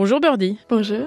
Bonjour Birdie. Bonjour.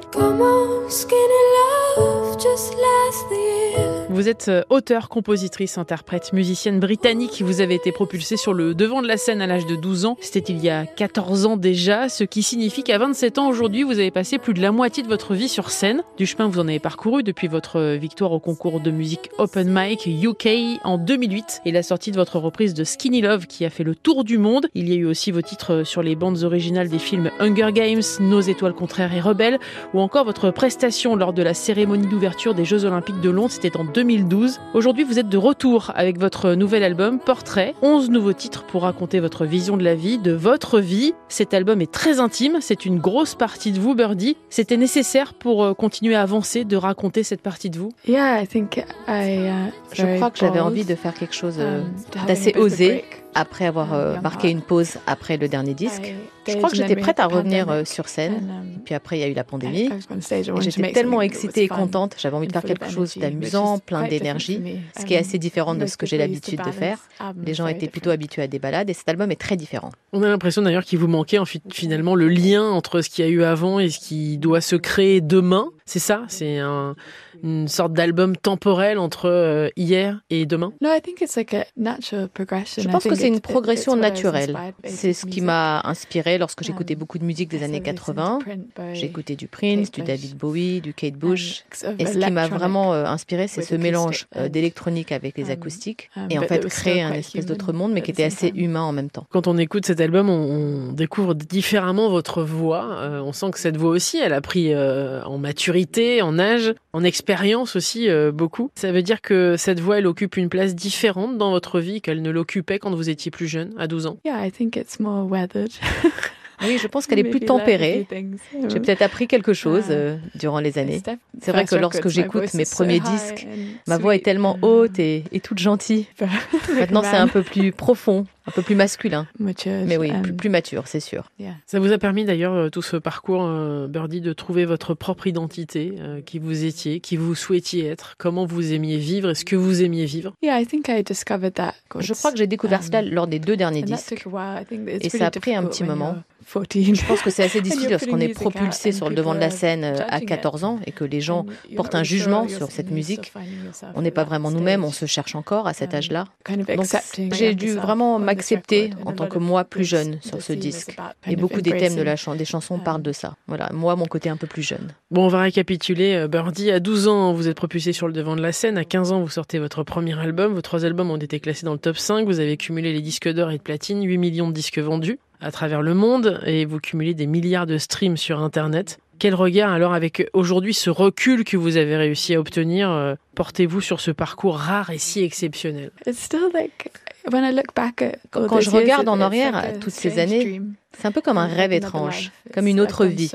Vous êtes euh, auteur, compositrice, interprète, musicienne britannique. Vous avez été propulsée sur le devant de la scène à l'âge de 12 ans. C'était il y a 14 ans déjà, ce qui signifie qu'à 27 ans aujourd'hui, vous avez passé plus de la moitié de votre vie sur scène. Du chemin, vous en avez parcouru depuis votre victoire au concours de musique Open Mic UK en 2008 et la sortie de votre reprise de Skinny Love qui a fait le tour du monde. Il y a eu aussi vos titres sur les bandes originales des films Hunger Games, Nos étoiles contraires et Rebelles ou encore votre prestation lors de la cérémonie d'ouverture des Jeux Olympiques de Londres. C'était en 2012. Aujourd'hui, vous êtes de retour avec votre nouvel album Portrait. 11 nouveaux titres pour raconter votre vision de la vie, de votre vie. Cet album est très intime, c'est une grosse partie de vous, Birdie. C'était nécessaire pour euh, continuer à avancer, de raconter cette partie de vous? Yeah, I think I, uh, Je crois que j'avais envie de faire quelque chose euh, d'assez osé après avoir euh, marqué une pause après le dernier disque. Je crois que j'étais prête à revenir euh, sur scène. um, Puis après, il y a eu la pandémie. J'étais tellement excitée et contente. J'avais envie de faire quelque chose d'amusant, plein d'énergie, ce qui est assez différent de ce que j'ai l'habitude de faire. Les gens étaient plutôt habitués à des balades et cet album est très différent. On a l'impression d'ailleurs qu'il vous manquait finalement le lien entre ce qu'il y a eu avant et ce qui doit se créer demain. C'est ça C'est un- une sorte d'album temporel entre euh, hier et demain? No, I think it's like a natural progression. Je I pense que think c'est une progression naturelle. C'est ce qui m'a inspiré lorsque j'écoutais Um, beaucoup de musique des I années started listening 80. to Prince by- J'ai écouté du Prince, du David. Bowie, du Kate Bush. and of Et ce qui m'a vraiment euh, inspiré, c'est with ce mélange acoustic euh, and, d'électronique avec les um, acoustiques um, et en but fait créer un quite espèce human d'autre monde, mais at qui the était same assez time. humain en même temps. Quand on écoute cet album, on, on découvre différemment votre voix. Euh, on sent que cette voix aussi, elle a pris euh, en maturité, en âge, en expérience aussi euh, beaucoup. Ça veut dire que cette voix, elle occupe une place différente dans votre vie qu'elle ne l'occupait quand vous étiez plus jeune, à 12 ans. Yeah, I think it's more weathered. Oui, je pense qu'elle est plus tempérée. J'ai peut-être appris quelque chose Ah. euh, durant les années. C'est vrai first que lorsque records, my j'écoute voice mes is so premiers high disques, and Ma voix est tellement haute et, et toute gentille. Maintenant, c'est un peu plus profond, un peu plus masculin. Mais oui, plus, plus mature, c'est sûr. yeah. Ça vous a permis d'ailleurs, euh, tout ce parcours, euh, Birdie, de trouver votre propre identité, euh, qui vous étiez, qui vous souhaitiez être, comment vous aimiez vivre? Et ce que vous aimiez vivre? Yeah, I think I discovered that. Je crois que j'ai découvert Um, cela lors des deux derniers disques. Et ça a pris un difficult petit when moment. you're 14. Je pense que c'est assez difficile lorsqu'on est propulsé and sur le devant de la people scène euh, à judging 14 ans et que les gens portent not un jugement sur cette still musique. On n'est pas at that vraiment nous-mêmes, on se cherche encore à cet Um, âge-là. kind of Donc j'ai dû vraiment And en a tant lot que of moi plus jeune sur ce disque. Et beaucoup des thèmes de la chan- des chansons parlent de ça. Voilà, moi, mon côté un peu plus jeune. Bon, on va récapituler. Euh, Birdie, à 12 ans, vous êtes propulsé sur le devant de la scène. À 15 ans, vous sortez votre premier album. Vos trois albums ont été classés dans le top 5. Vous avez cumulé les disques d'or et de platine, 8 millions de disques vendus à travers le monde et vous cumulez des milliards de streams sur Internet. Quel regard alors avec aujourd'hui ce recul que vous avez réussi à obtenir euh, portez-vous sur ce parcours rare et si exceptionnel? It's still like when I look back at all Quand je years, regarde en arrière toutes ces années, dream. C'est un peu comme un rêve another étrange, comme une I've autre vie.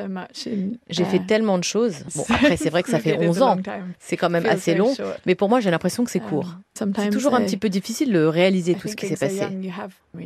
J'ai fait tellement de choses. Bon, après, c'est vrai que ça fait 11 ans. C'est quand même assez long. Mais pour moi, j'ai l'impression que c'est court. C'est toujours un petit peu difficile de réaliser tout ce qui s'est passé.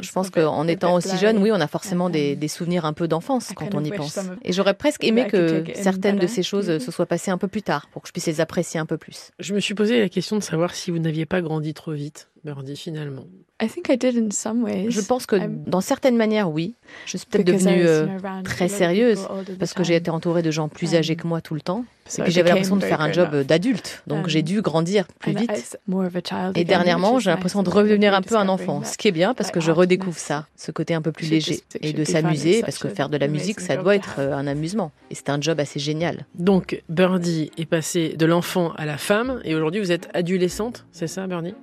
Je pense qu'en étant aussi jeune, oui, on a forcément des, des souvenirs un peu d'enfance quand kind on of y pense. Et j'aurais presque aimé que certaines de ces choses se soient passées un peu plus tard pour que je puisse les apprécier un peu plus. Je me suis posé la question de savoir si vous n'aviez pas grandi trop vite, Birdie, finalement. I think I did in some ways. Je pense que I'm- dans certaines manières, oui. Je suis peut-être devenue euh, très sérieuse parce que j'ai été entourée de gens plus Um, âgés que moi tout le temps. Et I puis j'avais l'impression de faire un job d'adulte. Donc j'ai dû grandir plus vite. it's more of a child Et dernièrement, j'ai l'impression de redevenir un peu un enfant, ce qui est bien parce que je redécouvre ça, ce côté un peu plus léger, et de s'amuser parce que faire de la musique, ça doit être euh, un amusement. Et c'est un job assez génial. Donc, Birdie est passée de l'enfant à la femme et aujourd'hui vous êtes adolescente, c'est ça, Birdie?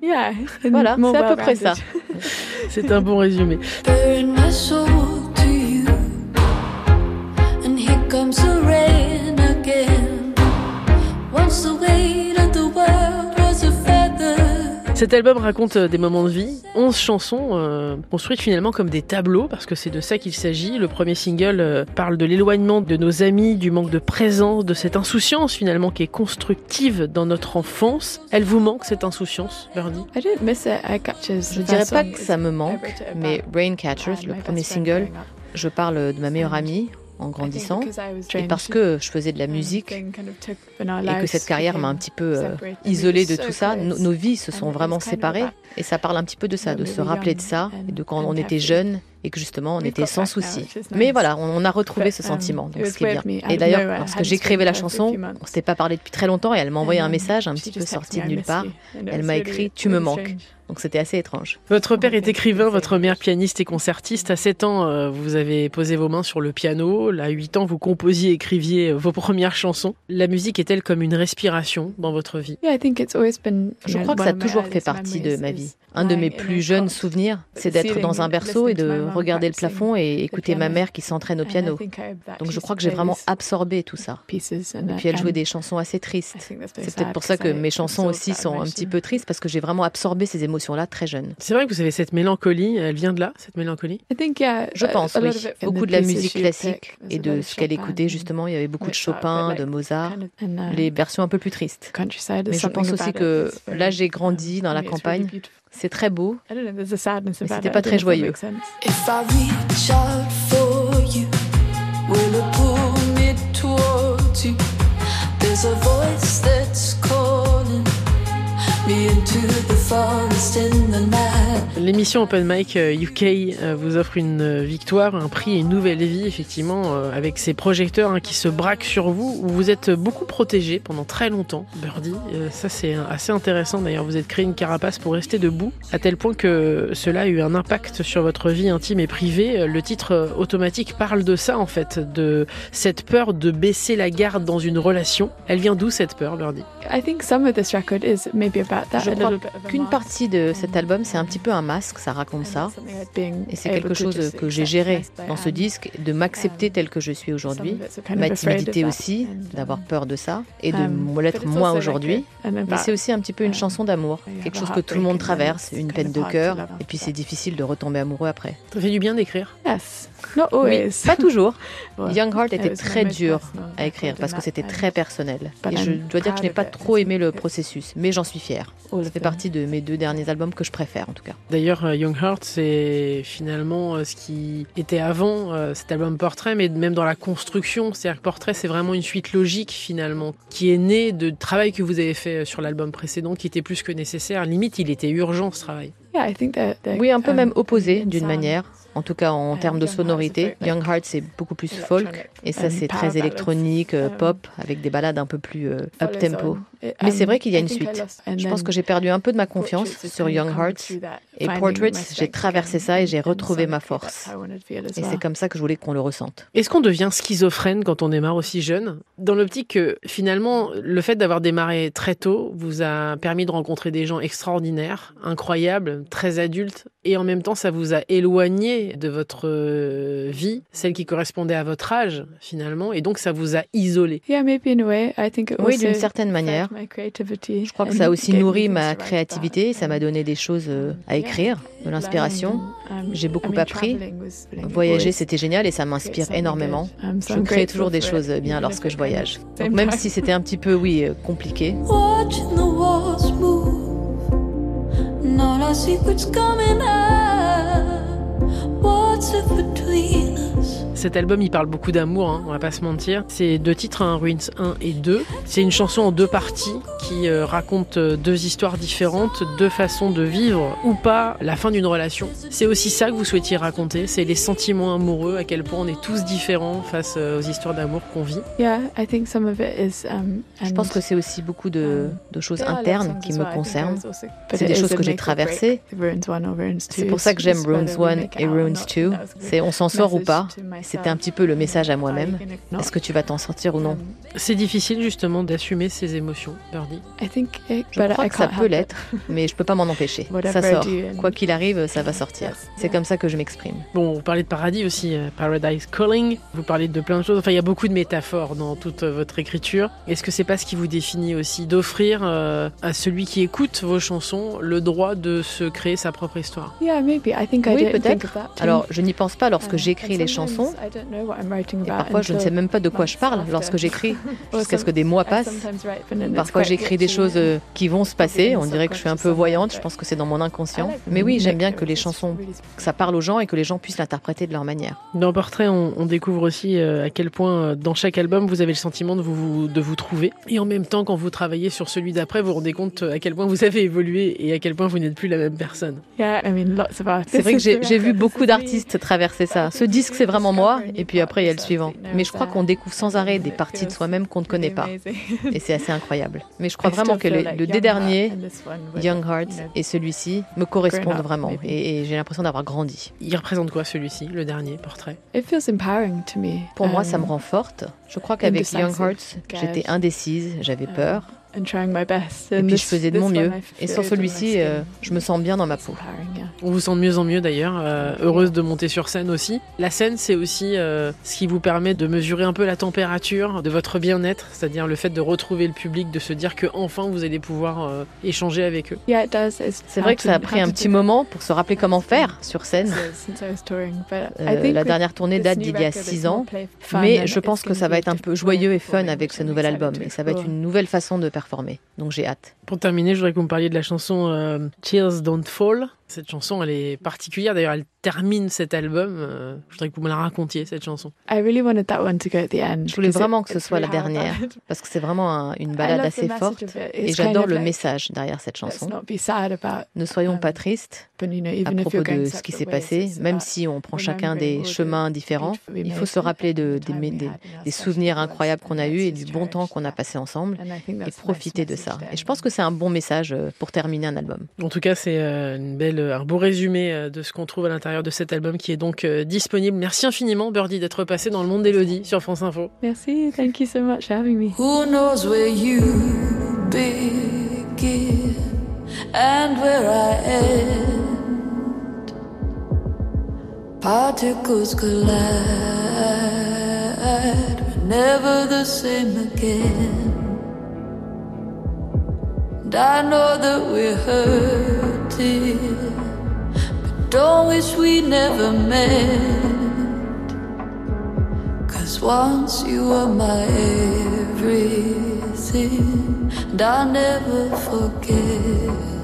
Voilà, c'est à peu près ça. C'est un bon résumé. Cet album raconte euh, des moments de vie, 11 chansons euh, construites finalement comme des tableaux, parce que c'est de ça qu'il s'agit. Le premier single euh, parle de l'éloignement de nos amis, du manque de présence, de cette insouciance finalement qui est constructive dans notre enfance. Elle vous manque cette insouciance, Birdie I didn't miss it. I catches. Je dirais pas que ça me manque, mais Rain Catchers, le premier single, je parle de ma meilleure amie en grandissant. Et parce que je faisais de la musique et que cette carrière m'a un petit peu euh, isolée de tout ça, no- nos vies se sont vraiment séparées. Et ça parle un petit peu de ça, de se rappeler de ça, et de quand on était jeune et que justement on était sans souci. Mais voilà, on, a retrouvé ce sentiment, donc ce qui est bien. Et d'ailleurs, lorsque j'écrivais la chanson, on s'était pas parlé depuis très longtemps et elle m'a envoyé un message un petit peu sorti de nulle part. Elle m'a écrit Tu me manques. Donc c'était assez étrange. Votre père est écrivain, votre mère pianiste et concertiste. À 7 ans, euh, vous avez posé vos mains sur le piano. À 8 ans, vous composiez, écriviez vos premières chansons. La musique est-elle comme une respiration dans votre vie? Je crois que ça a toujours fait partie de ma vie. Un de mes plus jeunes souvenirs, c'est d'être dans un berceau et de regarder le plafond et écouter ma mère qui s'entraîne au piano. Donc je crois que j'ai vraiment absorbé tout ça. Et puis elle jouait des chansons assez tristes. C'est peut-être pour ça que mes chansons aussi sont un petit peu tristes parce que j'ai vraiment absorbé ces émotions là très jeune. C'est vrai que vous avez cette mélancolie, elle vient de là, cette mélancolie? Je pense, oui. Beaucoup de la musique classique et de ce qu'elle écoutait, justement. Il y avait beaucoup de Chopin, de Mozart, uh, les versions un peu plus tristes. Mais je pense aussi que là, j'ai grandi dans la campagne. C'est très beau, mais c'était pas très joyeux. There's a voice that's L'émission Open Mic UK euh, euh, vous offre une euh, victoire, un prix et une nouvelle vie, effectivement, avec ces projecteurs hein, qui se braquent sur vous, où vous êtes beaucoup protégé pendant très longtemps, Birdie. Ça, c'est assez intéressant. D'ailleurs, vous êtes créé une carapace pour rester debout, à tel point que cela a eu un impact sur votre vie intime et privée. Le titre automatique parle de ça, en fait, de cette peur de baisser la garde dans une relation. Elle vient d'où cette peur, Birdie? I think some of this record is maybe about je crois qu'une partie de cet album, c'est un petit peu un masque, ça raconte ça. Et c'est quelque chose que j'ai géré dans ce disque, de m'accepter tel que je suis aujourd'hui, ma timidité aussi, d'avoir peur de ça, et de um, l'être moi aujourd'hui. Mais c'est aussi un petit peu une chanson d'amour, quelque chose que tout le monde traverse, une peine de cœur, et puis c'est difficile de retomber amoureux après. Ça fait du bien d'écrire? Oui, pas toujours. Young Heart était très dur à écrire parce que c'était très personnel. Et je dois dire que je n'ai pas trop aimé le processus, mais j'en suis fière. Ça fait partie de mes deux derniers albums que je préfère en tout cas. D'ailleurs, euh, Young Heart, c'est finalement euh, ce qui était avant euh, cet album Portrait, mais même dans la construction. C'est-à-dire que Portrait, c'est vraiment une suite logique finalement, qui est née de travail que vous avez fait sur l'album précédent, qui était plus que nécessaire. Limite, il était urgent ce travail. Oui, un peu même opposé d'une manière en tout cas en termes de sonorité. Young Heart, c'est beaucoup plus folk, et ça, c'est très électronique, euh, pop, avec des balades un peu plus up-tempo. Mais c'est vrai qu'il y a une suite. Je pense que j'ai perdu un peu de ma confiance sur Young Hearts, et Portraits, j'ai traversé ça et j'ai retrouvé ma force. Et c'est comme ça que je voulais qu'on le ressente. Est-ce qu'on devient schizophrène quand on démarre aussi jeune? Dans l'optique que finalement, le fait d'avoir démarré très tôt vous a permis de rencontrer des gens extraordinaires, incroyables, très adultes, et en même temps, ça vous a éloigné de votre euh, vie, celle qui correspondait à votre âge finalement, et donc ça vous a isolé. Oui, d'une certaine manière. Je crois que ça a aussi nourri ma créativité, ça m'a donné des choses euh, à écrire, de l'inspiration. J'ai beaucoup appris. Voyager, c'était génial et ça m'inspire énormément. Je crée toujours des choses bien lorsque je voyage. Donc même si c'était un petit peu, oui, euh, compliqué. Cet album, il parle beaucoup d'amour, hein, on va pas se mentir. C'est deux titres, hein, Ruins 1 et 2. C'est une chanson en deux parties qui euh, raconte euh, deux histoires différentes, deux façons de vivre ou pas la fin d'une relation. C'est aussi ça que vous souhaitiez raconter, c'est les sentiments amoureux, à quel point on est tous différents face euh, aux histoires d'amour qu'on vit. Yeah, I think some of it is, um, Je pense que c'est aussi beaucoup de, de choses internes qui me concernent. C'est des choses que j'ai traversées. C'est pour ça que j'aime Ruins 1 et Ruins 2. C'est on s'en sort ou pas. C'était un petit peu le message à moi-même. Est-ce que tu vas t'en sortir ou non C'est difficile justement d'assumer ses émotions, Birdie. Je crois que ça peut l'être, mais je peux pas m'en empêcher. Ça sort. Quoi qu'il arrive, ça va sortir. C'est comme ça que je m'exprime. Bon, vous parlez de paradis aussi, euh, Paradise Calling. Vous parlez de plein de choses. Enfin, il y a beaucoup de métaphores dans toute euh, votre écriture. Est-ce que c'est pas ce qui vous définit aussi d'offrir euh, à celui qui écoute vos chansons le droit de se créer sa propre histoire? Oui, peut-être. Alors, je n'y pense pas lorsque j'écris les chansons, Et parfois, je ne sais même pas de quoi je parle lorsque j'écris, jusqu'à ce que des mois passent. Parfois, j'écris des choses euh, qui vont se passer. On dirait que je suis un peu voyante. Je pense que c'est dans mon inconscient. Mais oui, j'aime bien que les chansons, que ça parle aux gens et que les gens puissent l'interpréter de leur manière. Dans Portrait, on, découvre aussi euh, à quel point, euh, dans chaque album, vous avez le sentiment de vous, de vous trouver. Et en même temps, quand vous travaillez sur celui d'après, vous vous rendez compte à quel point vous avez évolué et à quel point vous n'êtes plus la même personne. C'est vrai que j'ai vu beaucoup d'artistes traverser ça. Ce disque, c'est vraiment moi. Et puis après, il y a le suivant. Mais je crois qu'on découvre sans arrêt des parties de soi-même qu'on ne connaît pas. Et c'est assez incroyable. Mais je crois vraiment que le, le deux derniers, Young Hearts et celui-ci, me correspondent vraiment. Et, j'ai l'impression d'avoir grandi. Il représente quoi celui-ci, le dernier portrait? Pour moi, ça me um, rend forte. Je crois qu'avec Young Hearts, j'étais indécise, j'avais Et puis je faisais de mon mieux. Et sans celui-ci, euh, je me sens bien dans ma peau. On vous sent de mieux en mieux d'ailleurs, euh, heureuse de monter sur scène aussi. La scène, c'est aussi euh, ce qui vous permet de mesurer un peu la température de votre bien-être, c'est-à-dire le fait de retrouver le public, de se dire que enfin vous allez pouvoir échanger avec eux. C'est vrai que ça a pris un petit moment pour se rappeler comment faire sur scène. la dernière tournée date d'il y a six ans, mais je pense que ça va être un peu joyeux et fun avec ce nouvel album, et ça va être une nouvelle façon de Donc j'ai hâte. Pour terminer, je voudrais que vous me parliez de la chanson euh, Cheers Don't Fall. Cette chanson, elle est particulière. D'ailleurs, elle termine cet album. Euh, je voudrais que vous me la racontiez, cette chanson. Je voulais vraiment que ce soit la dernière, parce que c'est vraiment une balade assez forte. Et j'adore le message derrière cette chanson. Ne soyons pas um, tristes à propos de ce qui s'est passé, même si on prend chacun des chemins différents. Il faut se rappeler de, des, souvenirs incroyables qu'on a eus et du bon temps qu'on a passé ensemble et profiter de ça. Et je pense que c'est un bon message euh, pour terminer un album. En tout cas, c'est euh, une belle un beau résumé de ce qu'on trouve à l'intérieur de cet album qui est donc euh, disponible. Merci infiniment, Birdie, d'être passé dans le monde d'Elodie sur France Info. Merci, thank you so much for having me. Who knows where you begin and where I end? Particles collide, never the same again. And I know that we're hurting, don't wish we never met. Cause once you were my everything, and I'll never forget.